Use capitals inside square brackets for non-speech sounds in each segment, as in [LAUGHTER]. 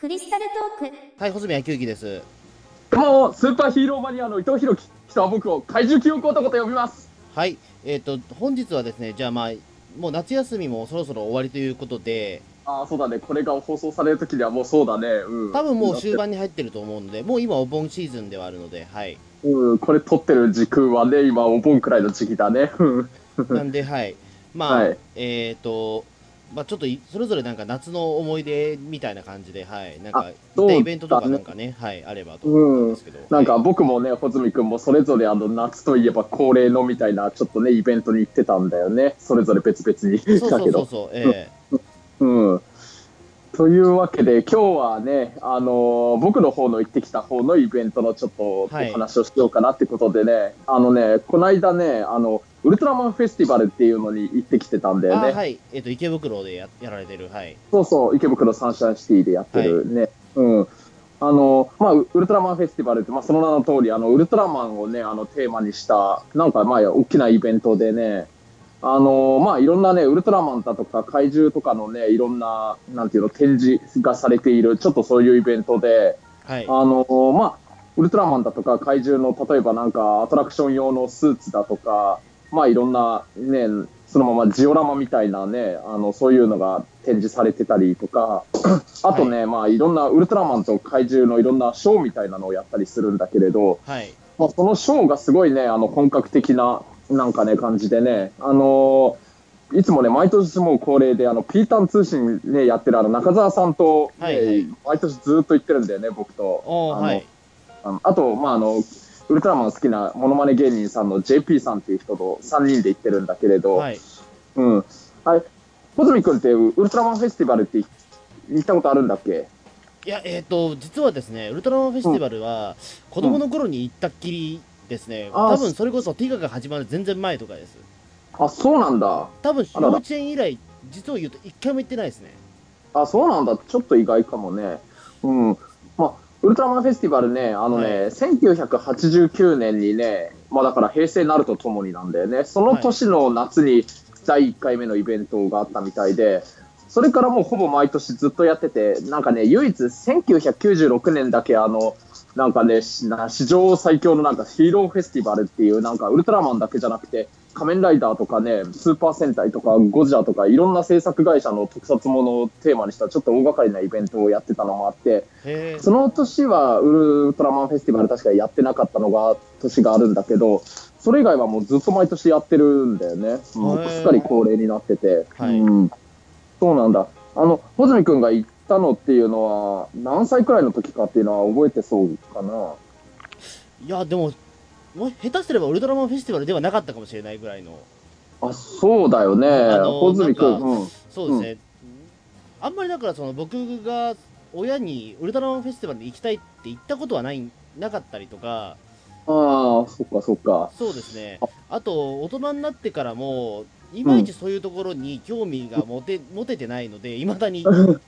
クリスタルトークはい、穂積昭之です。どうも、スーパーヒーローマニアの伊藤博樹。人は僕を怪獣記憶男と呼びます。はい、えっ、と、本日はですね、じゃあまあ、もう夏休みもそろそろ終わりということで、ああ、そうだね。これが放送される時にはもうそうだね。うん。多分もう終盤に入ってると思うので、もう今お盆シーズンではあるので、はい。うん、これ撮ってる時空はね、今お盆くらいの時期だね。うんなんで、はい。まあ、はいえっ、と、まあちょっといそれぞれなんか夏の思い出みたいな感じで、はい。なんか、ねイベントとかなんかね、はい、あればと思うんですけど。なんかはい僕もね、穂積君もそれぞれあの夏といえば恒例のみたいな、ちょっとね、イベントに行ってたんだよね。それぞれ別々に。だけど。そうそうそう、えうん。というわけで、今日はね、あのー僕の方の行ってきた方のイベントのちょっとおはい話をしようかなってことでね、あのね、この間ね、あの、ウルトラマンフェスティバルっていうのに行ってきてたんだえよね。あはい、えっ、と、池袋でややられてる、はい。そうそう、池袋サンシャインシティでやってるね。うん。あの、まあ、ウウルトラマンフェスティバルって、まあ、その名の通り、あの、ウルトラマンをね、あの、テーマにした、なんか、まあ、大きなイベントでね、あの、まあ、いろんなね、ウルトラマンだとか怪獣とかのね、いろんな、なんていうの、展示がされている、ちょっとそういうイベントで、はい。あの、まあ、ウルトラマンだとか怪獣の、例えばなんか、アトラクション用のスーツだとか、まあ、いろんなね、そのままジオラマみたいなね、あの、そういうのが展示されてたりとか、あとね、まあ、いろんなウルトラマンと怪獣のいろんなショーみたいなのをやったりするんだけれど、はい。まあ、そのショーがすごいね、あの、本格的な、なんかね、感じでね、あのいつもね、毎年もう恒例で、あの、ピータン通信ね、やってるあの、中澤さんと、ねはいはい毎年ずっと行ってるんだよね、僕と。あのあと、まあ、あの、ウルトラマン好きなモノマネ芸人さんの JP さんっていう人と3人で行ってるんだけれど、はい。うん。あれ、穂積君ってウルトラマンフェスティバルって行ったことあるんだっけ？いや、えっ、と、実はですね、ウルトラマンフェスティバルは、子供の頃に行ったっきりですね、あー多分それこそティガが始まる全然前とかです。あ、そうなんだ。多分幼稚園以来、実を言うと一回も行ってないですね。あ、そうなんだ。ちょっと意外かもね。うん。まあ、ウルトラマンフェスティバルね、あのね、は1989年にね、まあだから平成になるとともになんだよね。その年の夏に第1回目のイベントがあったみたいで、それからもうほぼ毎年ずっとやってて、なんかね、唯一1996年だけあの、なんかね、史上最強のなんかヒーローフェスティバルっていう、なんかウルトラマンだけじゃなくて、仮面ライダーとかね、スーパー戦隊とかゴジラとかいろんな制作会社の特撮ものをテーマにしたちょっと大掛かりなイベントをやってたのもあって。その年はウルトラマンフェスティバル確かやってなかったのが年があるんだけど、それ以外はもうずっと毎年やってるんだよね。もうすっかり恒例になってて。はいうん、そうなんだ。あの、穂積君が行ったのっていうのは何歳くらいの時かっていうのは覚えてそうかな。いや、でも、もう下手すればウルトラマンフェスティバルではなかったかもしれないぐらいの。あ、そうだよね。あのうん。そうですね。あんまりだからその僕が親にウルトラマンフェスティバルに行きたいって言ったことはない、なかったりとか、ああ、そっかそっか。そうですね。あと、大人になってからも、いまいちそういうところに興味が持て,、持ててないので、いまだに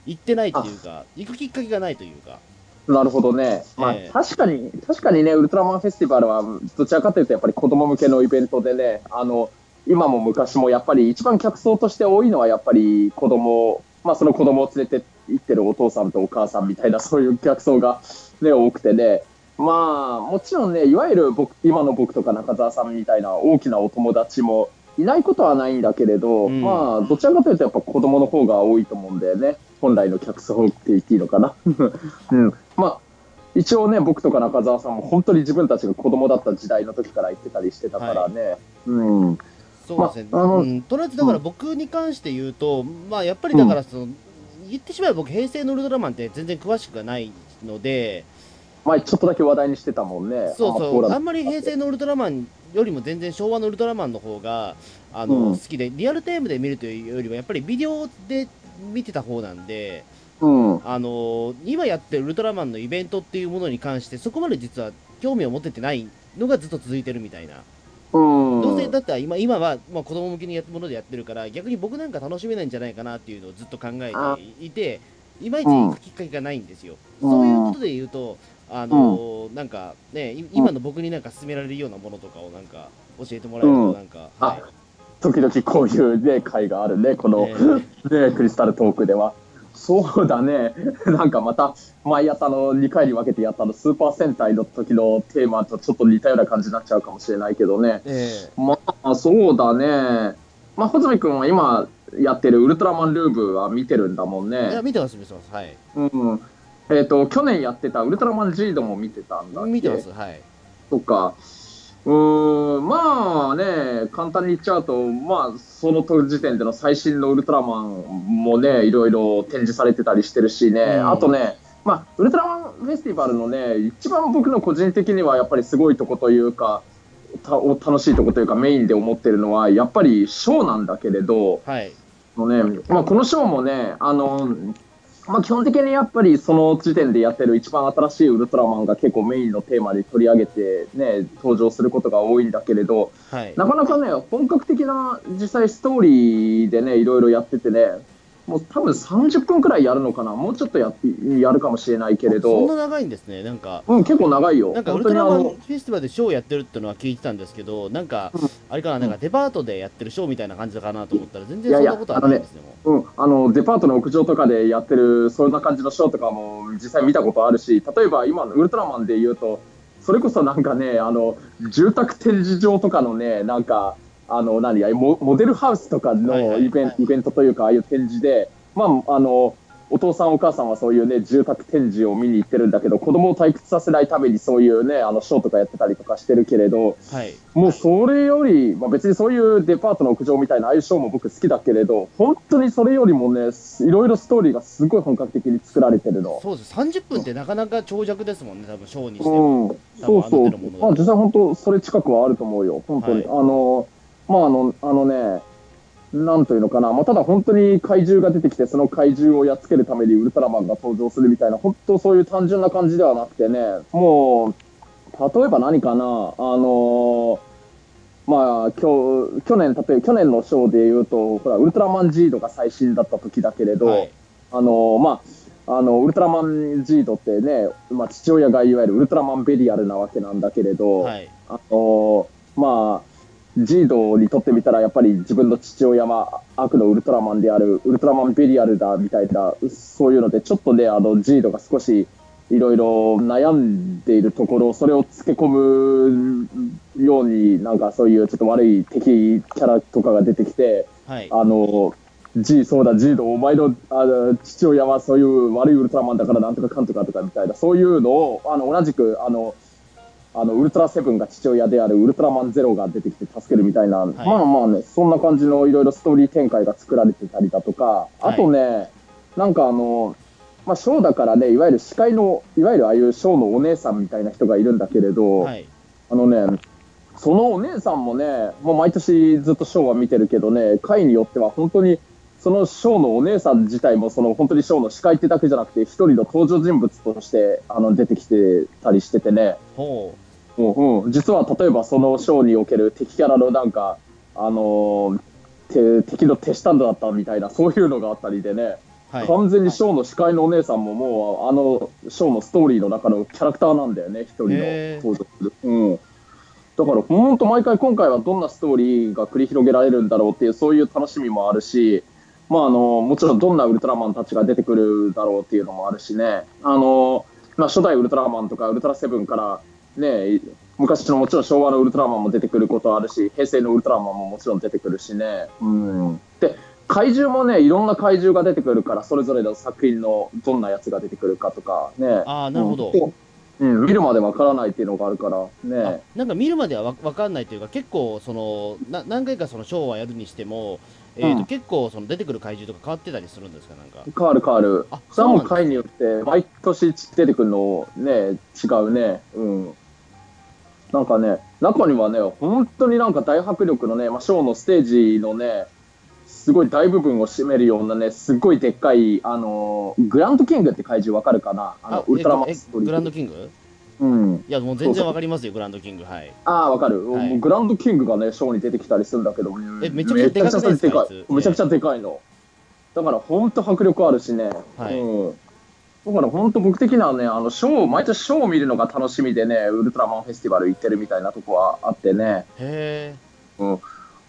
行ってないっていうか、[LAUGHS] 行くきっかけがないというか。なるほどね。まあ、ええ確かに、確かにね、ウルトラマンフェスティバルは、どちらかというと、やっぱり子供向けのイベントでね、あの、今も昔もやっぱり一番客層として多いのは、やっぱり子供、まあその子供を連れて行ってるお父さんとお母さんみたいな、[LAUGHS] そういう客層がね、多くてね、まあ、もちろんね、いわゆる僕、今の僕とか中澤さんみたいな大きなお友達もいないことはないんだけれど、うんまあ、どちらかというとやっぱ子供の方が多いと思うんだよね。本来の客層って言っていいのかな？[LAUGHS] うん。まあ、一応ね、僕とか中澤さんも本当に自分たちが子供だった時代の時から行ってたりしてたからね。うん。そうですね。まああのうん、とりあえずだから僕に関して言うと、まあやっぱりだからその、言ってしまえば僕平成のウルトラマンって全然詳しくはないので、前ちょっとだけ話題にしてたもんね。そうそう、ああんまり平成のウルトラマンよりも全然昭和のウルトラマンの方があの、うん好きで、リアルタイムで見るというよりは、やっぱりビデオで見てた方なんで、うん。あの今やってるウルトラマンのイベントっていうものに関して、そこまで実は興味を持ててないのがずっと続いてるみたいな。うん。どうせだったら今今は、まあ、子供向けにやったものでやってるから逆に僕なんか楽しめないんじゃないかなっていうのをずっと考えていていまいち行くきっかけがないんですよ、うんそういうことで言うとあのーなんかねい今の僕になんか勧められるようなものとかをなんか教えてもらえるとなんか、あはい時々こういうね、会があるね、この、えーね、クリスタルトークでは。そうだね。[LAUGHS] なんかまた、前やったの2回に分けてやったの、スーパー戦隊の時のテーマとちょっと似たような感じになっちゃうかもしれないけどね。えまあ、そうだね。まあ、穂積君は今やってるウルトラマンルーブは見てるんだもんえいや、ね。見てます、見てます。はい。うん。えっ、と、去年やってたウルトラマンジードも見てたんだ見てます、はい。とか。うーん、まあね、簡単に言っちゃうと、まあ、その時点での最新のウルトラマンもね、いろいろ展示されてたりしてるしね、うんあとね、まあ、ウルトラマンフェスティバルのね、一番僕の個人的にはやっぱりすごいとこというか、たお楽しいとこというかメインで思ってるのは、やっぱりショーなんだけれど、はい。のね、まあ、このショーもね、あの、まあ、基本的にやっぱりその時点でやってる一番新しいウルトラマンが結構メインのテーマで取り上げてね、登場することが多いんだけれど、はい。なかなかね、本格的な実際ストーリーでね、いろいろやっててね、もう多分30分くらいやるのかな、もうちょっとややるかもしれないけれそんなど、長いんですね。なんか、うん、結構長いよ。なんかウ本ルトラマンフェスティバルでショーやってるってのは聞いてたんですけど、なんかうん、あれかな、なんかデパートでやってるショーみたいな感じかなと思ったら、全然そんなことはないんですね。もうん、あのデパートの屋上とかでやってるそんな感じのショーとかも実際見たことあるし例えば今のウルトラマンで言うとそれこそなんかねあの住宅展示場とかのねなんかあの何やモモデルハウスとかのイベン,、イベントというかああいう展示でまああのお父さんお母さんはそういうね住宅展示を見に行ってるんだけど子供を退屈させないためにそういうねあのショーとかやってたりとかしてるけれどうはい。もうそれより、まあ、別にそういうデパートの屋上みたいなああいうショーも僕好きだけれど本当にそれよりもねいろいろストーリーがすごい本格的に作られてるの。そうです。30分ってなかなか長尺ですもんね、多分ショーにしても。うん、そうそうまあ実際本当それ近くはあると思うよ本当に、はいあのまああのあのねなんというのかな、まあ、ただ本当に怪獣が出てきてその怪獣をやっつけるためにウルトラマンが登場するみたいな本当そういう単純な感じではなくてねもう例えば何かなあのまあ今日去年例えば去年のショーで言うとほらウルトラマンジードが最新だった時だけれど、はい。あのまあ、あのウルトラマンジードってね、まあ、父親がいわゆるウルトラマンベリアルなわけなんだけれど、はい。あのまあ、ジードにとってみたらやっぱり自分の父親は悪のウルトラマンであるウルトラマンベリアルだみたいなそういうのでちょっとねあのジードが少しいろいろ悩んでいるところそれをつけ込むようになんかそういうちょっと悪い敵キャラとかが出てきて。はい。あの、G、そうだ、G のお前のあの父親はそういう悪いウルトラマンだからなんとかかんとかとかみたいな、そういうのを、あの、同じく、あの、あの、ウルトラセブンが父親であるウルトラマンゼロが出てきて助けるみたいな、まあまあね、そんな感じのいろいろストーリー展開が作られてたりだとか、あとね、なんかあの、まあ、ショーだからね、いわゆる司会の、いわゆるああいうショーのお姉さんみたいな人がいるんだけれど、はい。あのね、そのお姉さんもね、もう毎年ずっとショーは見てるけどね、回によっては本当に、そのショーのお姉さん自体も、その本当にショーの司会ってだけじゃなくて、一人の登場人物としてあの出てきてたりしててね、ほうんうん、実は例えばそのショーにおける敵キャラのなんか、あのーて敵の手下だったみたいな、そういうのがあったりでね、う。はい。完全にショーの司会のお姉さんももうあのショーのストーリーの中のキャラクターなんだよね、一人の登場する。うん。だから本当毎回今回はどんなストーリーが繰り広げられるんだろうっていうそういう楽しみもあるし、まああのもちろんどんなウルトラマンたちが出てくるだろうっていうのもあるしね。あのまあ初代ウルトラマンとかウルトラセブンからね昔のもちろん昭和のウルトラマンも出てくることあるし平成のウルトラマンももちろん出てくるしね。うん。で怪獣もねいろんな怪獣が出てくるからそれぞれの作品のどんなやつが出てくるかとかね。ああ、なるほど。うんうん、見るまでわからないっていうのがあるからあね。なんか見るまではわわかんないというか、結構、その、な何回かそのショーはやるにしても、えーとうん結構その出てくる怪獣とか変わってたりするんですか、なんか？変わる変わる。あそれはもう回によって毎年出てくるのね違うね。うん。なんかね中にはね本当になんか大迫力のね、まあ、ショーのステージのねすごい大部分を占めるようなねすっごいでっかいあのグランドキングって怪獣わかるかな？あのウルトラマンえストーリーグランドキング？うん。いや、もう全然わかりますよ、グランドキング。はい。ああ、わかる、はいグランドキングがね、ショーに出てきたりするんだけど、えめちゃくちゃでかいですかめちゃくちゃでかあいつい。めちゃくちゃでかいの。だから、ほんと迫力あるしね。はいうん。だから、ほんと僕的にはね、あの、ショー、毎年ショーを見るのが楽しみでね、ウルトラマンフェスティバル行ってるみたいなとこはあってね。へうん。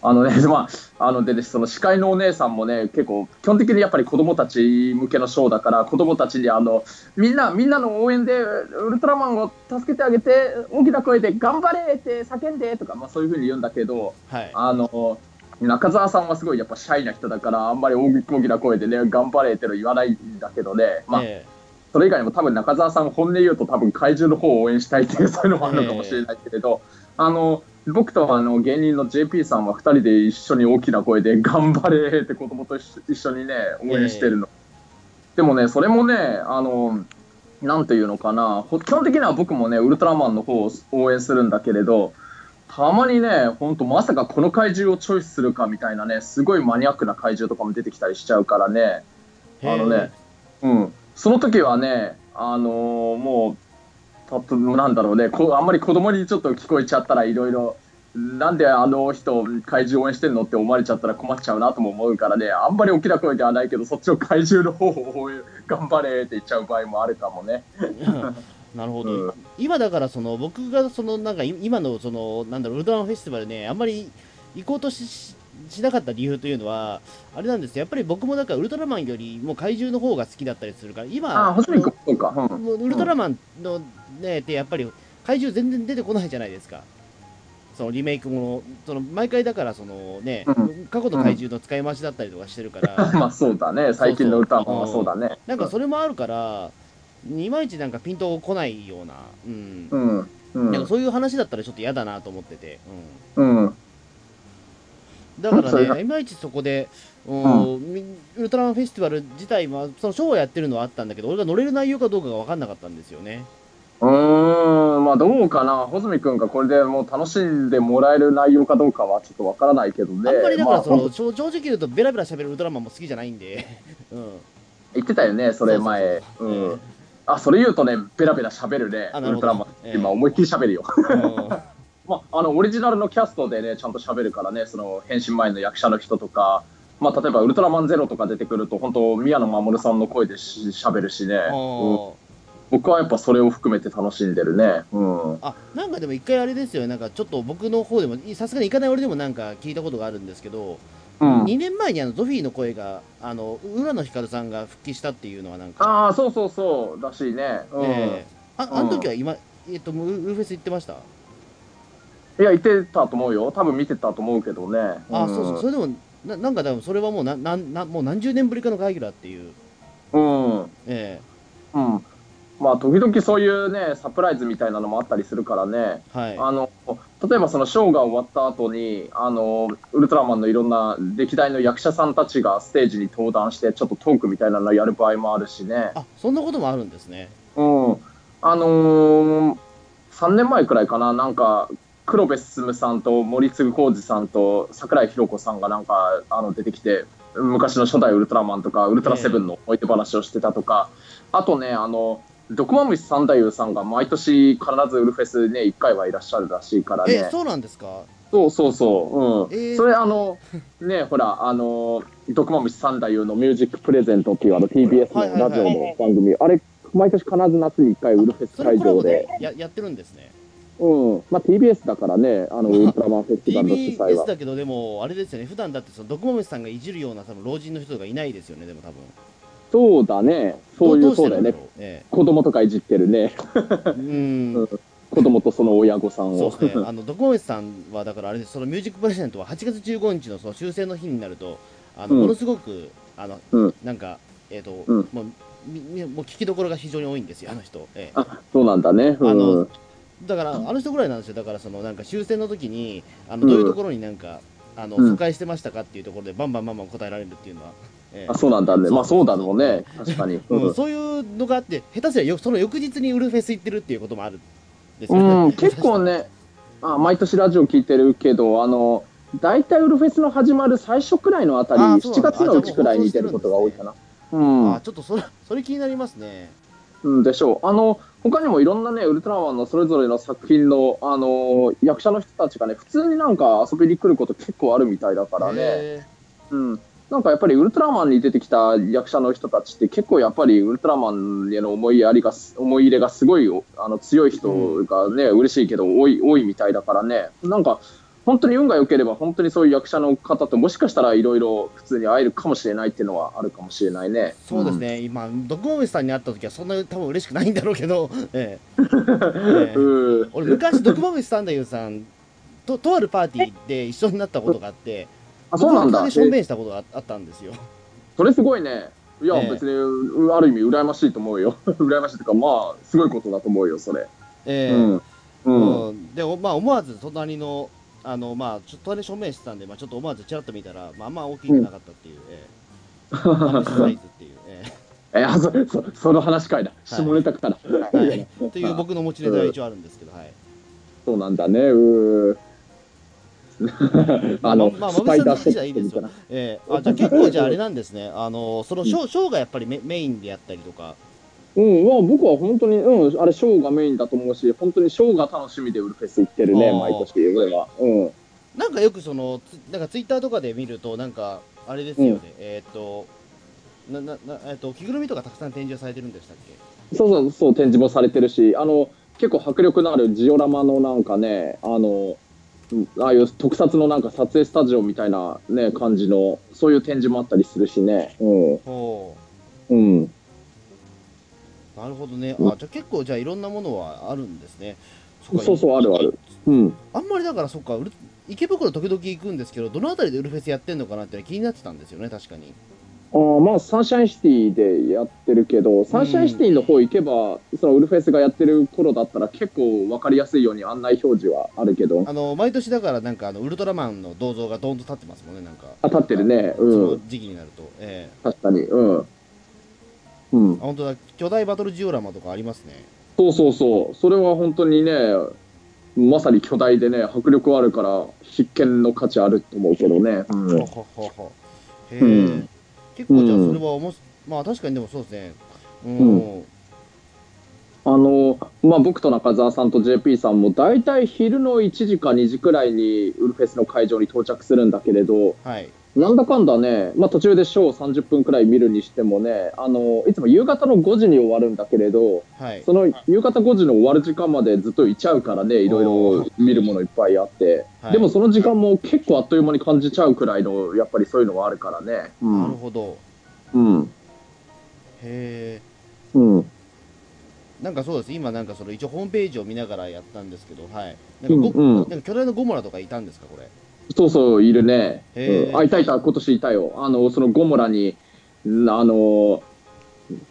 あのね、[LAUGHS] まあ、あのでね、その司会のお姉さんもね、結構、基本的にやっぱり子供たち向けのショーだから、子供たちにあの、みんな、みんなの応援で、ウルトラマンを助けてあげて、大きな声で、頑張れって叫んでとか、まあそういうふうに言うんだけど、はい。あの、中澤さんはすごいやっぱシャイな人だから、あんまり大きな声でね、頑張れっての言わないんだけどね、まあ、えそれ以外にも多分中澤さん本音言うと多分怪獣の方を応援したいっていうそういうのもあるのかもしれないけれど、あの僕とあの芸人の JP さんは2人で一緒に大きな声で [LAUGHS] 頑張れって子供と一緒にね応援してるの、でもねそれもねあのなんていうのかなほ基本的には僕もねウルトラマンの方を応援するんだけれどたまにね、本当まさかこの怪獣をチョイスするかみたいなね、すごいマニアックな怪獣とかも出てきたりしちゃうからね、えあのね、うん、その時はね、あのーもう、たとなんだろうね。こ、あんまり子供にちょっと聞こえちゃったらいろいろ、なんであの人、怪獣応援してんのって思われちゃったら困っちゃうなとも思うからね、あんまり大きな声ではないけど、そっちの怪獣の方を応援頑張れって言っちゃう場合もあるかもね。なるほど、うん。今だからその僕がそのなんかい今のそのなんだろうウルトラマンフェスティバルねあんまり行こうとしししなかった理由というのはあれなんですよ。やっぱり僕もだからウルトラマンよりも怪獣の方が好きだったりするから今ああ、細うか。うん。ウルトラマンのねってやっぱり怪獣全然出てこないじゃないですか。そのリメイクものその毎回だからそのね、う過去の怪獣の使い回しだったりとかしてるから、[LAUGHS] まあそうだね、最近の歌はそうだね。なんかそれもあるからいまいちなんかピンとこないようなうん。うん。うん。なんかそういう話だったらちょっと嫌だなと思ってて、うん。うん、だからね、いまいちそこで、うんみウルトラマンフェスティバル自体は、そのショーをやってるのはあったんだけど、俺が乗れる内容かどうかが分かんなかったんですよね。うーん、まあどうかな、穂積君がこれでもう楽しんでもらえる内容かどうかはちょっとわからないけどね。あんまりだからその、まあ正正直言うと、ベラベラ喋るウルトラマンも好きじゃないんで、うん、言ってたよね、それ前。そうそうそううん。あ、それ言うとね、ベラベラ喋るね、あなるほどウルトラマン。ええ今思いっきり喋るよ。うんまあ、あの、オリジナルのキャストでね、ちゃんと喋るからね、その、変身前の役者の人とか、まあ、例えば、ウルトラマンゼロとか出てくると、本当宮野真守さんの声でし喋るしね、僕はやっぱそれを含めて楽しんでるね。うん。あなんかでも一回あれですよ、なんかちょっと僕の方でも、さすがに行かない俺でもなんか聞いたことがあるんですけど、うん、2年前にあのゾフィーの声が、あの浦野光さんが復帰したっていうのは、なんか、ああ、そうそうそう、らしいね。うん。ええあうんあの時は今、えっと、ウルフェス行ってました？いや、言ってたと思うよ。多分見てたと思うけどね。あ、んそうそう、それでも、ななんか多分それはもうななんなもう何十年ぶりかの会議だっていう、うん。うん。えまあ、時々そういうね、サプライズみたいなのもあったりするからね。えはい。あの、例えばそのショーが終わった後に、あの、ウルトラマンのいろんな歴代の役者さんたちがステージに登壇して、ちょっとトークみたいなのやる場合もあるしね。あ、そんなこともあるんですね。うん。あのー、3年前くらいかな、なんか、黒部進さんと森次浩二さんと桜井宏子さんがなんかあの出てきて昔の初代ウルトラマンとかウルトラセブンの思い出話をしてたとか、あとねあの毒まむし三太夫さんが毎年必ずウルフェスね1回はいらっしゃるらしいからえね、そうなんですか？そうそうそう、うん。えー。それあのねほらあの毒まむし三太夫のミュージックプレゼントっていうあの TBS のラジオの番組、あれ毎年必ず夏に1回ウルフェス会場で。ややってるんですね。うん、まあ TBS だからね、あのウルトラマンフェスティバルの主催 TBS は。だけど、でも、あれですよね、普段だってその、ドクモムシさんがいじるような多分老人の人がいないですよね、でも多分。そうだね、そういう、そうだよねしてるんろ、う？え子供とかいじってるね、えうん。子供とその親御さんを。そうですね、あのドクモムシさんは、だからあれです、そのミュージックプレゼントは8月15日のその終戦の日になると、あのうん。ものすごく、あのうん。なんか、えっ、と、うん。もうもう聞きどころが非常に多いんですよ、あの人。ええ。あそうなんだね。うん、あのだから、あの人ぐらいなんですよ、だから、そのなんか終戦の時に、あのどういうところになんか、あのうん。疎開してましたかっていうところで、バンバンバンバン答えられるっていうのは、ええ。あそうなんだね、まあそうだろうね、確かに。[LAUGHS] ううん。ん、そういうのがあって、下手すりゃよその翌日にウルフェス行ってるっていうこともあるんですよね。うん、[LAUGHS] 結構ねあ、毎年ラジオ聞いてるけど、あの大体ウルフェスの始まる最初くらいのあたり、7あそうなんだ月のうちくらいに出ることが多いかな。うん。あちょっとそれそれ気になりますね。うん、でしょう。あの、他にもいろんなね、ウルトラマンのそれぞれの作品の、あの役者の人たちがね、普通になんか遊びに来ること結構あるみたいだからね。へうん。なんかやっぱりウルトラマンに出てきた役者の人たちって結構やっぱりウルトラマンへの思いやりがす、思い入れがすごいあの強い人がね、嬉しいけど多い、多いみたいだからね。なんか、本当に運が良ければ、本当にそういう役者の方ともしかしたらいろいろ普通に会えるかもしれないっていうのはあるかもしれないね。そうですね、今、ドクモメさんに会った時は、そんな多分嬉しくないんだろうけど、[LAUGHS] ええええうん。うん。俺、昔、ドクモメスサンダユーさんと、とあるパーティーで一緒になったことがあって、あ、そうなんだ。僕の証え明したことがああったんですよ。それすごいね。いや、ええ別に、うある意味羨ましいと思うよ。[LAUGHS] 羨ましいというか、まあ、すごいことだと思うよ、それ。ええうん。うん。うんで、おまあ、思わず隣の、あの、まあ、ちょっと隣証明してたんで、まあ、ちょっと思わずちらっと見たら、まあ、あんま大きくなかったっていう、ええ。アンデスサイズっていう、ええ。あそそその話かいだ、下ネタから、えはい、[LAUGHS] という僕の持ちネタは一応あるんですけど、はい。そうなんだね。うー。[LAUGHS] あの、まあ、まあ、スパイダーまあ、いいですよ。ええ。あ、じゃあ結構じゃああれなんですね。あの、そのショー、ショーがやっぱりメメインでやったりとか。うん、まあ僕は本当に、うん、あれ、ショーがメインだと思うし、本当にショーが楽しみでウルフェス行ってるね、毎年、俺は。うん。なんかよくその、つなんかツイッターとかで見ると、なんか、あれですよね。うんえっ、と、な、な、な、えっ、と、着ぐるみとかたくさん展示されてるんでしたっけ？そうそうそう、展示もされてるし、あの、結構迫力のあるジオラマのなんかね、あの、うんああいう特撮のなんか撮影スタジオみたいなね、感じの、そういう展示もあったりするしね。うん。ほうん。う。なるほどね。うんあ、じゃあ結構じゃあいろんなものはあるんですね。っかそうそう、あるある。うん。あんまりだからそっか、池袋時々行くんですけど、どのあたりでウルフェスやってんのかなって気になってたんですよね、確かに。あーまあ、サンシャインシティでやってるけど、サンシャインシティの方行けば、そのウルフェスがやってる頃だったら結構わかりやすいように案内表示はあるけど、あの、毎年だからなんかあの、ウルトラマンの銅像がドーンと立ってますもんね、なんか。あ、立ってるね。そうん。の時期になると。ええ確かに。うん。うんあ、。本当だ、巨大バトルジオラマとかありますね。そうそうそう。それは本当にね、まさに巨大でね、迫力あるから、必見の価値あると思うけどね。うんほほほほへえ、うん結構じゃあそれはおもし、まあ確かにでもそうですね。うん。うあの、まあ、僕と中澤さんと JP さんも大体昼の1時か2時くらいにウルフェスの会場に到着するんだけれど、はい。なんだかんだね、まあ、途中でショー30分くらい見るにしてもね、あの、いつも夕方の5時に終わるんだけれど、はい。その夕方5時の終わる時間までずっといちゃうからね、いろいろ見るものいっぱいあって、はいでもその時間も結構あっという間に感じちゃうくらいの、やっぱりそういうのはあるからね。うなるん。ほど。うん。へえ。うん。なんかそうです。今なんかその一応ホームページを見ながらやったんですけど、はい。なんかご、うんうんなんか巨大なゴモラとかいたんですか、これ？そうそう、いるね。うん、あ、いたいた、今年いたよ。あの、そのゴモラに、んあの、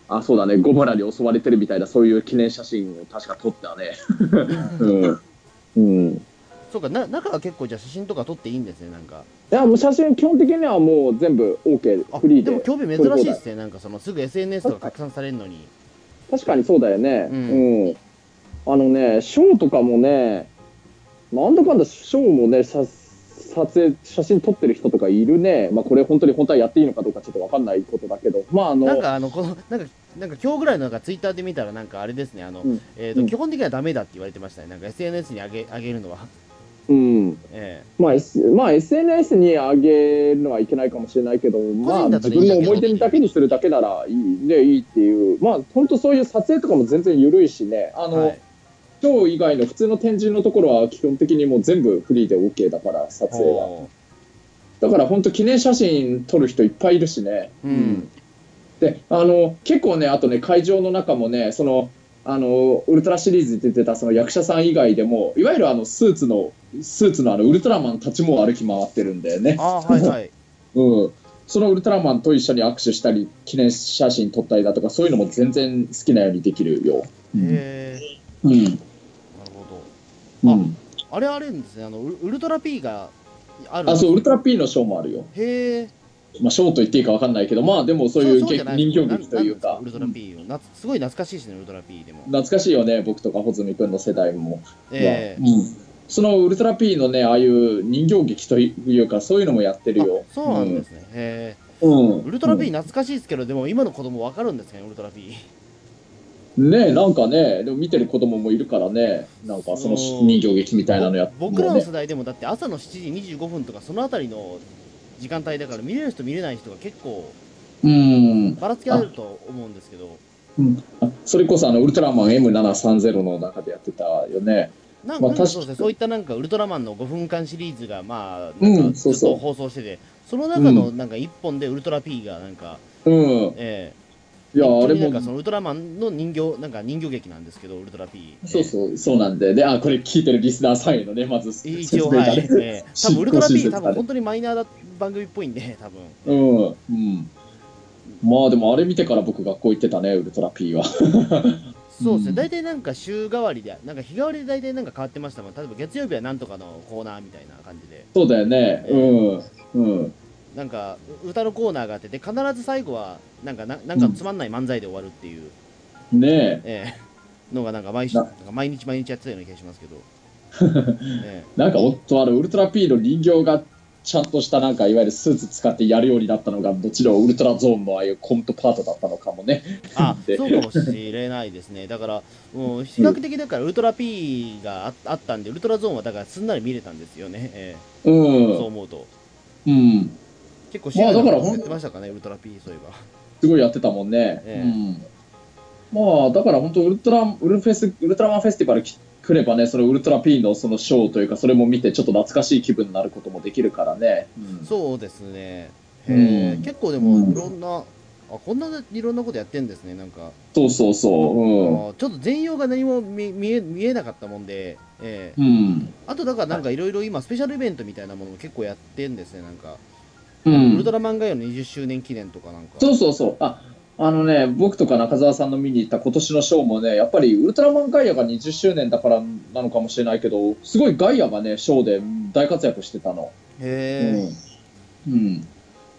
あ、そうだね、ゴモラに襲われてるみたいな、そういう記念写真を確か撮ったね。うん。うん。そうか、な、中は結構じゃあ写真とか撮っていいんですね、なんか。いや、もう写真、基本的にはもう全部 OK、あ、フリーで。でも興味珍しいですね。なんかそのすぐ SNS とか拡散されるのに。確かにそうだよね。ううんん。あのね、ショーとかもね、なんだかんだショーもね、さ撮影、写真撮ってる人とかいるね。まあこれ本当に本当はやっていいのかどうかちょっとわかんないことだけど。まああの、なんかあの、この、なんか、なんか今日ぐらいのなんかツイッターで見たらなんかあれですね、あの、うんえっ、と、うん基本的にはダメだって言われてましたね。なんか SNS に上げ、上げるのは。うん。えまあ、S まあ、SNS に上げるのはいけないかもしれないけど、まあ、自分の思い出だけにするだけならいい,、ね、いいっていう、まあ、本当そういう撮影とかも全然緩いしね、あえの、はい。ショー以外の普通の展示のところは基本的にもう全部フリーで OK だから、撮影は。ほだから本当記念写真撮る人いっぱいいるしね。ううん。で、あの、結構ね、あとね、会場の中もね、その、あの、ウルトラシリーズで出てたその役者さん以外でも、いわゆるあの、スーツの、スーツのあの、ウルトラマンたちも歩き回ってるんだよね。はいはい。[LAUGHS] うん。そのウルトラマンと一緒に握手したり、記念写真撮ったりだとか、そういうのも全然好きなようにできるよ。へえ。うん。うん。あれあるんですね。あの、ウルトラ P があるあ、そう、ウルトララ P のショーもあるよ。へえ。まあ、ショーと言っていいかわかんないけど、まあ、でもそういう人形劇というかウルトラ P をすごい懐かしいですね、ウルトラ P でも。懐かしいよね、僕とか穂積君の世代も。ええうん。そのウルトラ P のね、ああいう人形劇というか、そういうのもやってるよ。あそうなんですね。へうん。うんえ。ウルトラ P 懐かしいですけど、でも今の子供わかるんですかね、ウルトラ P。ねなんかね、でも見てる子供もいるからね、なんかそのうん。人形劇みたいなのやって僕らの世代でもだって朝の7時25分とかそのあたりの時間帯だから見れる人見れない人が結構うん。ばらつきあると思うんですけど。うん。あそれこそあのウルトラマン M730 の中でやってたよね。なんまあ確かなんかそうですね、そういったなんかウルトラマンの5分間シリーズが、まあ、ずっと放送してて、その中のなんか1本でウルトラ P がなんか、うん。えいや、あれもなんか、そのウルトラマンの人形、なんか人形劇なんですけど、ウルトラ P。そうそう、そうなんで。で、あ、これ聞いてるリスナーさんへのね、まずえー一応、はい。[LAUGHS] 多分ウルトラ執 P、多分本当にマイナーだ番組っぽいんで、多分。うん。うん。まあでもあれ見てから僕学校行ってたね、ウルトラ P は。[LAUGHS] そうですね、うん大体なんか週替わりで、なんか日替わりで大体なんか変わってましたもん、例えば月曜日はなんとかのコーナーみたいな感じで、そうだよね。うん。うん。なんか歌のコーナーがあって、で必ず最後はなんかななんかつまんない漫才で終わるっていう、ねえ。ええのがなんか毎週ななんか毎日毎日やってたような気がしますけど、[LAUGHS] えなんか、おっと、あの、ウルトラ P の人形が、ちゃんとした、なんか、いわゆるスーツ使ってやるようになったのが、もちろん、ウルトラゾーンのああいうコントパートだったのかもね。えあ [LAUGHS] でそうかもしれないですね、だから、もう比較的だからウルトラ P がああったんで、ウルトラゾーンはだからすんなり見れたんですよね、えう。えそうん思うと。うん。結構まあだからほんやってましたかね、ウルトラ P、そういえば。すごいやってたもんね。ええうん。まあ、だから本当、ウルトラ、ウルフェス、ウルトラマンフェスティバルき来ればね、そのウルトラ P のそのショーというか、それも見て、ちょっと懐かしい気分になることもできるからね。うんそうですね。うん結構でもうんいろんな、あこんないろんなことやってんですね、なんか。そうそうそう。うん。あちょっと全容が何も見見え見えなかったもんで、ええうん。あとだからなんかいろいろ今スペシャルイベントみたいなものも結構やってんですね、なんか。うんウルトラマンガイアの20周年記念とかなんか。そうそうそう。あ、あのね、僕とか中澤さんの見に行った今年のショーもね、やっぱりウルトラマンガイアが20周年だからなのかもしれないけど、すごいガイアがね、ショーで大活躍してたの。へえ、うん。うん。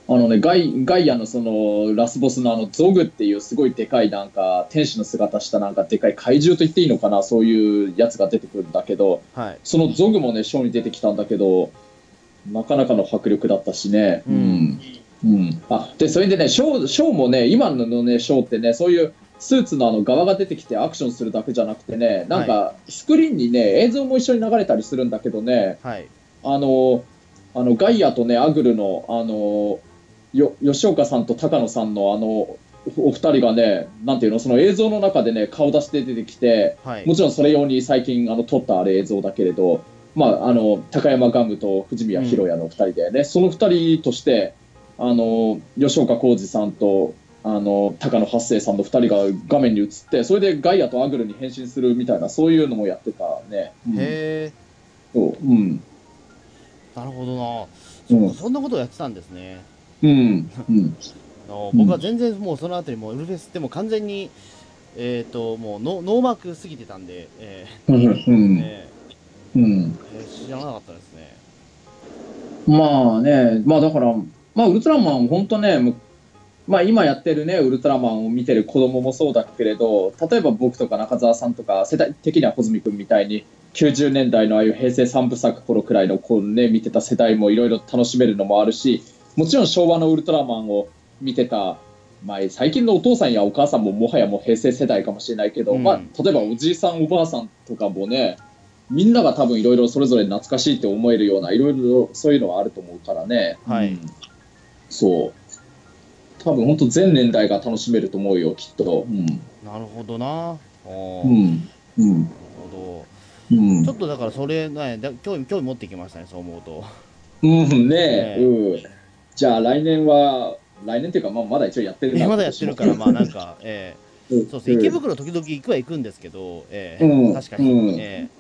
あのね、ガイガイアのそのラスボスのあのゾグっていうすごいでかいなんか天使の姿したなんかでかい怪獣と言っていいのかなそういうやつが出てくるんだけどはい。そのゾグもねショーに出てきたんだけどなかなかの迫力だったしね。うん。うん、あでそれでねショーショーもね今のねショーってねそういうスーツのあの側が出てきてアクションするだけじゃなくてねなんかスクリーンにね映像も一緒に流れたりするんだけどねはい。あのあのガイアとねアグルのあのよ吉岡さんと高野さんのあのおお二人がねなんていうのその映像の中でね顔出して出てきてはい。もちろんそれ用に最近あの撮ったあれ映像だけれど、まあ、あの高山ガムと藤宮博也の2人でね、その2人としてあの吉岡浩二さんとあの高野八生さんの2人が画面に映ってそれでガイアとアグルに変身するみたいなそういうのもやってたね。うん。へえ、そう。うん。なるほどな。うん。そそんなことをやってたんですね。うん。うん。[LAUGHS] あの僕は全然もうそのあたりもうウルフェスってもう完全に、えっ、と、もうノノーマークすぎてたんで、えうん。うーん。えうん知らなかったですね。まあね、まあだから、まあウルトラマン、本当ね、むまあ今やってるね、ウルトラマンを見てる子供もそうだけれど、例えば僕とか中澤さんとか、世代的には小泉君みたいに、90年代のああいう平成三部作頃くらいの子ね、見てた世代もいろいろ楽しめるのもあるし、もちろん昭和のウルトラマンを見てた、まあ最近のお父さんやお母さんももはやもう平成世代かもしれないけど、うんまあ例えばおじいさんおばあさんとかもね、みんなが多分いろいろそれぞれ懐かしいって思えるようないろいろそういうのはあると思うからね。はいうんそう。多分本当全年代が楽しめると思うよ、きっと。うん。なるほどな。うん。うん。ほうんど。ちょっとだからそれ、ね、だ興味興味持ってきましたね、そう思うと。うん、ねえ、ねえうん。じゃあ来年は、来年っていうか、まあ、まだ一応やってるなまだやってるから、まあなんか、えうんーそうですね、池袋時々行くは行くんですけど、えーうん。確かに、うん。え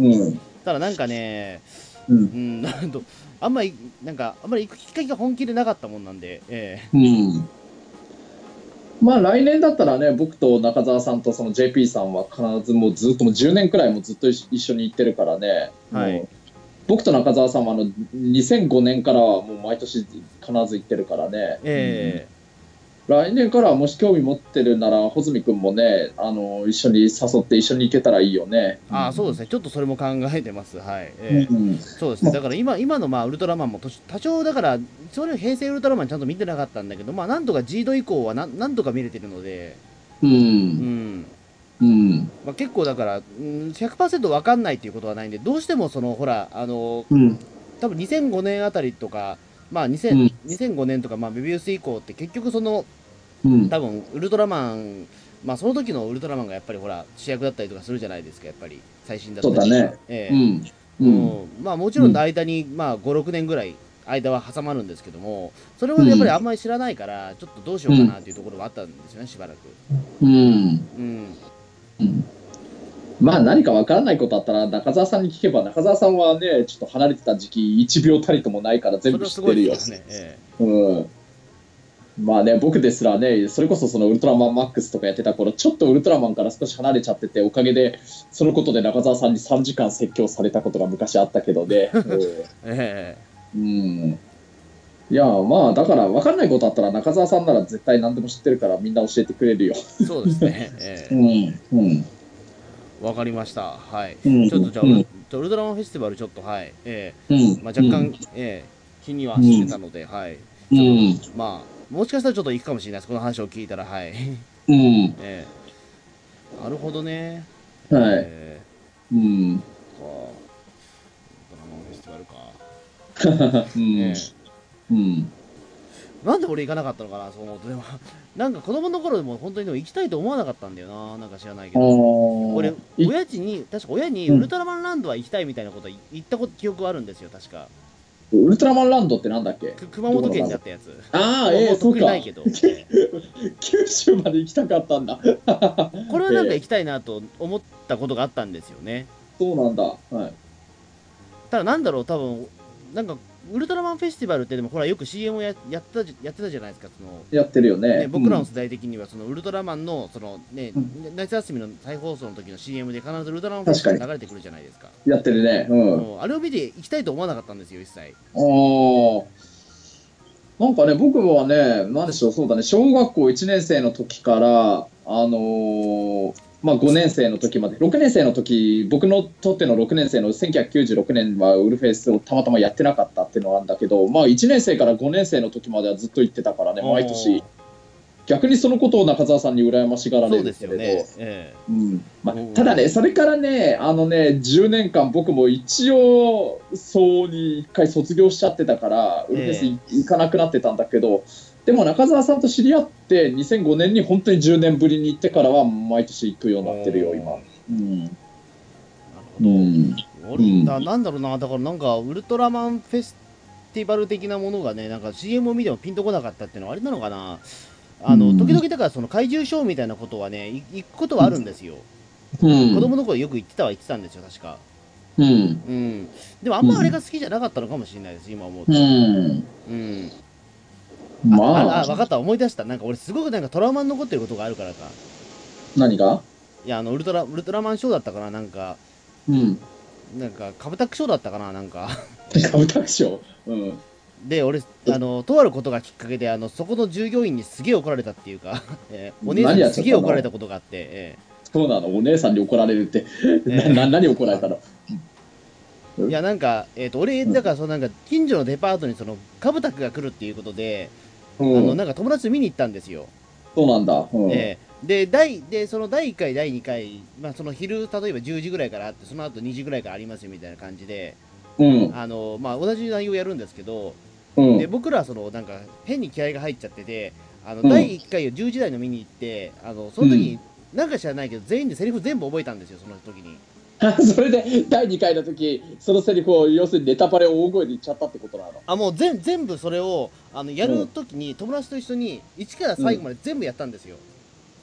ただなんかね、うん。う。ん、なんと、あんまり、なんか、あんまり行くきっかけが本気でなかったもんなんで、えうん。まあ来年だったらね、僕と中澤さんとその JP さんは必ずもうずっともう10年くらいもずっと一一緒に行ってるからね、はい。僕と中澤さんはあの2005年からはもう毎年必ず行ってるからね、ーえ来年からはもし興味持ってるなら、穂積君もね、あの一緒に誘って一緒に行けたらいいよね。ー、ああ、そうですね、ちょっとそれも考えてます、はい。えーうんそうですね、だから今今のまあウルトラマンも多少、だから、それ平成ウルトラマンちゃんと見てなかったんだけど、まあなんとか G ド以降はなんなんとか見れてるので、う。うんんうん。まあ、結構だから、うん、100%分かんないっていうことはないんで、どうしてもそのほら、あのうん。多分2005年あたりとか、まあ、2000うん。2005年とか、まあ、メビウス以降って結局そのうん。多分ウルトラマンまあその時のウルトラマンがやっぱりほら主役だったりとかするじゃないですかやっぱり。最新だったり。そうだね。ええ。うん。まあもちろん間に、まあ56年ぐらい間は挟まるんですけどもそれをやっぱりあんまり知らないからちょっとどうしようかなっていうところがあったんですよねしばらく。うん。うん。うんまあ何かわからないことあったら中澤さんに聞けば中澤さんはねちょっと離れてた時期1秒たりともないから全部知ってるよ。ね、えうん。まあね僕ですらねそれこそそのウルトラマンマックスとかやってた頃ちょっとウルトラマンから少し離れちゃってておかげでそのことで中澤さんに3時間説教されたことが昔あったけどね、[LAUGHS] ええ。うん、いやまあだから分かんないことあったら中澤さんなら絶対何でも知ってるからみんな教えてくれるよ。えそうですね、えうえんうんわかりました。はい、うん。ちょっとじゃあ、うん。ウルトラマンフェスティバルちょっとはいえうん。えまあ、若干、ええ気にはしてたので、はい。うん。まあもしかしたらちょっと行くかもしれないです。この話を聞いたらはい。うん。ええ。なるほどね。はい。えうん。えか。ウルトラマンフェスティバルか。[LAUGHS] うん。えうん。えなんで俺行かなかったのかなそう思うとでもなんか子供の頃でも本当にでも行きたいと思わなかったんだよな。なんか知らないけど。俺い親父に確か親にうん。ウルトラマンランドは行きたいみたいなこと言ったこと記憶はあるんですよ確か。ウルトラマンランドってなんだっけ？く熊本県であったやつ。ああ、ええそうか。ない。けど、え [LAUGHS] 九州まで行きたかったんだ。え [LAUGHS] これはなんか行きたいなと思ったことがあったんですよね。そうなんだ。はい。ただなんだろう多分なんかウルトラマンフェスティバルってでもほらよく CM をややったじやってたじゃないですかそのやってるよね。ね、僕らのうん世代的にはそのウルトラマンのその、ねう夏休みの再放送の時の CM で必ずウルトラマンフェスティバル流れてくるじゃないですかやってるね。うん。あれを見て行きたいと思わなかったんですよ一切ああ。なんかね、僕はね、なんでしょう、そうだね、小学校1年生の時から、あのーまあ5年生の時まで、6年生の時、僕のとっての6年生の1996年はウルフェスをたまたまやってなかったっていうのがあるんだけど、まあ1年生から5年生の時まではずっと行ってたからね、毎年。逆にそのことを中澤さんに羨ましがらそうですれるけれど、よね、えうん。まあうんただね、それからね、あのね、10年間、僕も一応、そうに一回卒業しちゃってたから、ウルフェスい行かなくなってたんだけど、でも中澤さんと知り合って、2005年に本当に10年ぶりに行ってからは、毎年行くようになってるよ、今。うん。えうん。俺うんだなんだろうなだからなんかウルトラマンフェスティバル的なものがねなんか CM を見てもピンとこなかったっていうのはあれなのかなあの、うん時々だからその怪獣ショーみたいなことはねい行くことはあるんですよ、うん。子供の頃よく行ってたは言ってたんですよ確かうん。うんでもあんまあれが好きじゃなかったのかもしれないです今思うとうん。うんまあ。あ、あ分かった。思い出した。なんか俺すごくなんかトラウマに残ってることがあるからか。何が？いやあのウルトラウルトラマンショーだったかななんか。うん。なんかカブタックショーだったかななんか。[LAUGHS] カブタクション。うん。で俺あのとあることがきっかけであのそこの従業員にすげえ怒られたっていうか、[LAUGHS] えーお姉さんにすげえ怒られたことがあって、えそうなの、お姉さんに怒られるって。え [LAUGHS] なな何怒られたの？ーいやなんか、えー、と俺だからそのなんか近所のデパートにそのカブタックが来るっていうことで、うあのん。なんか友達と見に行ったんですよ、そうなんだ。うん。えーで第でその第1回第2回、まあ、その昼例えば10時ぐらいからあってその後2時ぐらいからありますよみたいな感じでうん。あの、まあ、同じ内容やるんですけど、うん。で僕らはそのなんか変に気合が入っちゃっててあの、うん第1回を10時台の見に行ってあのその時に、なんか知らないけど全員でセリフ全部覚えたんですよその時に [LAUGHS] それで第2回の時そのセリフを要するにネタバレを大声で言っちゃったってことなの？あもう全全部それをあのやる時に友達と一緒に1から最後まで全部やったんですよ、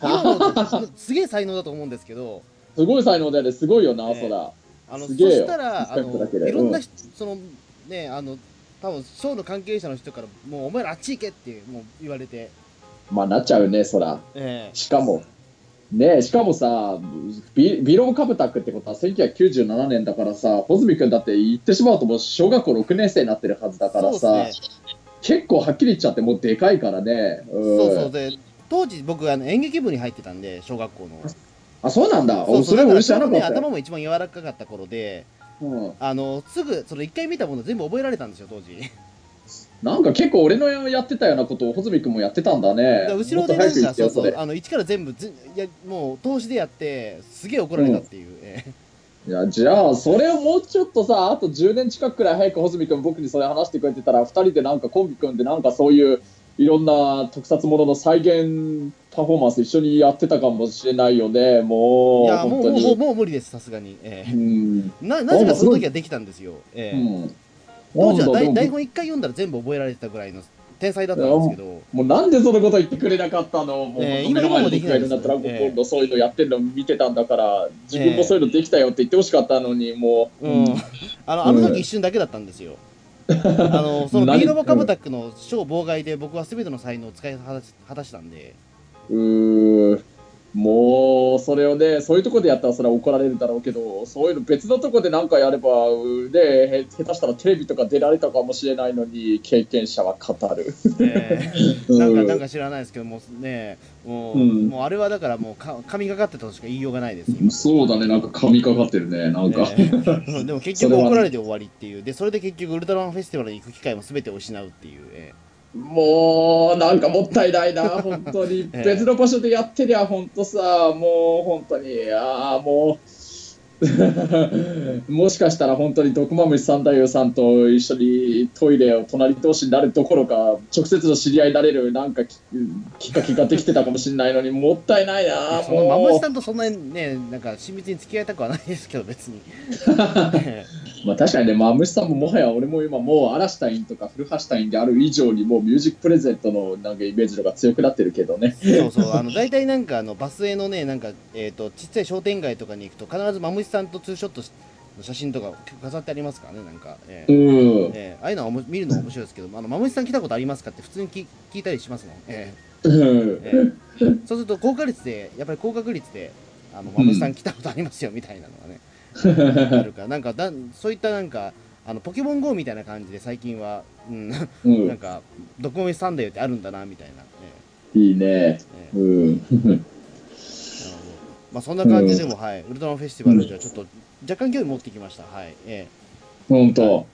うとその [LAUGHS] すげえ才能だと思うんですけど。すごい才能だよね。すごいよな、ええそら。あのそしたらあのいろんな人、そのねあの多分ショーの関係者の人からもうお前らあっち行けってもう言われて、まあなっちゃうねそら。え。しかもねえしかもさビビローカブタックってことは1997年だからさ穂積君だって言ってしまうともう小学校6年生になってるはずだえからさ、ね。結構はっきり言っちゃってもうでかいからね。うん。そうそう。で当時僕あの演劇部に入ってたんで小学校の。あそうなんだ。そうそれも知らなかったよ、頭も一番柔らかかった頃でうん。あのすぐその1回見たもの全部覚えられたんですよ当時なんか結構俺のやってたようなことを穂積君もやってたんだね。だ後ろでなんかそうそうあの一から全部ずいやもう投資でやってすげえ怒られたっていう、ええいやじゃあそれをもうちょっとさあと10年近くくらい早く穂積君僕にそれ話してくれてたら2人でなんかコンビ組んでなんかそういういろんな特撮ものの再現パフォーマンス一緒にやってたかもしれないよね、も、いうやもうもうもう無理ですさすがに、ええうん。ななぜかその時はできたんですよ、ええ。うん。当時は台本一回読んだら全部覚えられてたぐらいの天才だったんですけど。もうなんでそのこと言ってくれなかったの？もう、えー今今もできないです。だったら、えー今度そういうのやってるの見てたんだから、自分もそういうのできたよって言ってほしかったのに、もう、うん、あのあの時一瞬だけだったんですよ。あのその何ビーロボカブタックの超妨害で僕は全ての才能を使い果たし果たんで、うーんもう、それをね、そういうとこでやったらそれは怒られるだろうけど、そういうの別のとこでなんかやれば、うね、へ下手したらテレビとか出られたかもしれないのに、経験者は語る。え。ー [LAUGHS] なんかなんか知らないですけどもねもう,、うん。もうあれはだからもうか神がかってたとしか言いようがないです今そうだね、なんか神かかってるね、なんか。え。ーでも結局怒られて終わりっていう。でそれで結局ウルトラマンフェスティバルに行く機会も全てを失うっていう、えもう、なんかもったいないな、[LAUGHS] 本当に。ええ別の場所でやってりゃ、本当さ、もう、本当に、ああ、もう、[LAUGHS] もしかしたら本当に毒まむし三太夫さんと一緒にトイレを隣同士になるどころか、直接の知り合いになれる、なんかききっかけができてたかもしれないのに、もったいないな、ー [LAUGHS] そのマムもうシさ。んとそんなにねなんか親密に付き合いたくはないですけど別に、えまあ確かにね、マムシさんももはや俺も今もうアラシュタインとかフルハシュタインである以上にもうミュージックプレゼントのなんかイメージの方が強くなってるけどね。ー [LAUGHS] そうそうあの大体なんかあのバスへのねなんか、えー、とちっちゃい商店街とかに行くと必ずマムシさんとツーショットしの写真とか飾ってありますからねなんか、えうーん。えーああいうのはおも見るの面白いですけどあのマムシさん来たことありますかって普通に聞聞いたりしますもん、えうん。ー。えー。そうすると高確率でやっぱり高確率であのマムシさん来たことありますよみたいなのがね、あるからなんかだそういったなんかあのポケモン GO みたいな感じで最近は、うん、うんなんかドコモミサンデーってあるんだなみたいな、いいね。えーえーうん。[LAUGHS] まあそんな感じでも、はい、ウルトラマンフェスティバルじゃあちょっと若干興味持ってきました。はい。え本当。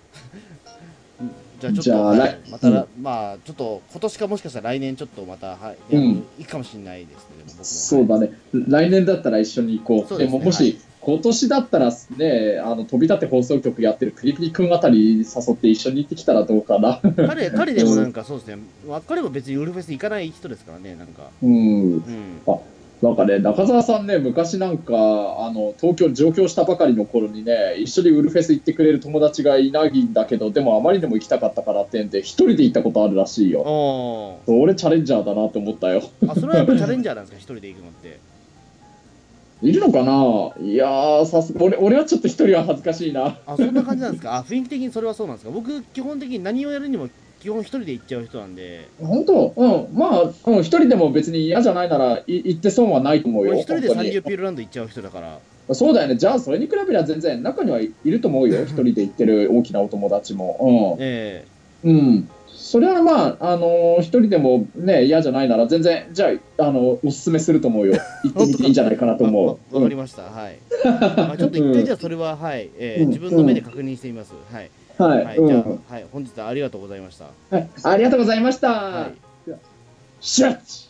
え [LAUGHS] じゃあちょっと、またら、うまあちょっと今年かもしかしたら来年ちょっとまた、はい、うん行くかもしれないですね、でも僕も。そうだね。来年だったら一緒に行こう。そうですねでももし、はい今年だったらね、あの飛び立て放送局やってるクリクリ君あたり誘って一緒に行ってきたらどうかな。彼、[LAUGHS] 彼でもなんかそうですね、まあ彼も別にウルフェス行かない人ですからね、なんか。うん。うん。なんかね、中澤さんね、昔なんか、あの、東京上京したばかりの頃にね、一緒にウルフェス行ってくれる友達がいないんだけど、でもあまりにも行きたかったからってんで、一人で行ったことあるらしいよ。お俺チャレンジャーだなって思ったよ。ーあ、それはやっぱチャレンジャーなんですか、[LAUGHS] 一人で行くのって。いるのかな？いやー、さす俺俺はちょっと一人は恥ずかしいな。あ、そんな感じなんですか？あ、雰囲気的にそれはそうなんですか？僕、基本的に何をやるにも、基本一人で行っちゃう人なんで、本当？うん、まあ、うん、一人でも別に嫌じゃないなら、い行って損はないと思うよ。俺一人で本当に30ピールランド行っちゃう人だから。そうだよね。じゃあ、それに比べりゃ全然、中にはいると思うよ。一人で行ってる大きなお友達も。えうん。うん。それはまあ、あのー一人でもね、嫌じゃないなら、全然、じゃあ、あの、おすすめすると思うよ。[LAUGHS] 行ってみていいんじゃないかなとえ思う。わわかりました。はい。まあちょっと一回じゃあそれは、はい、えーうん自分の目で確認してみます。はい。はい。はい、うんじゃあ、はい、本日はありがとうございました。はい。ありがとうございました。はい。シャッチ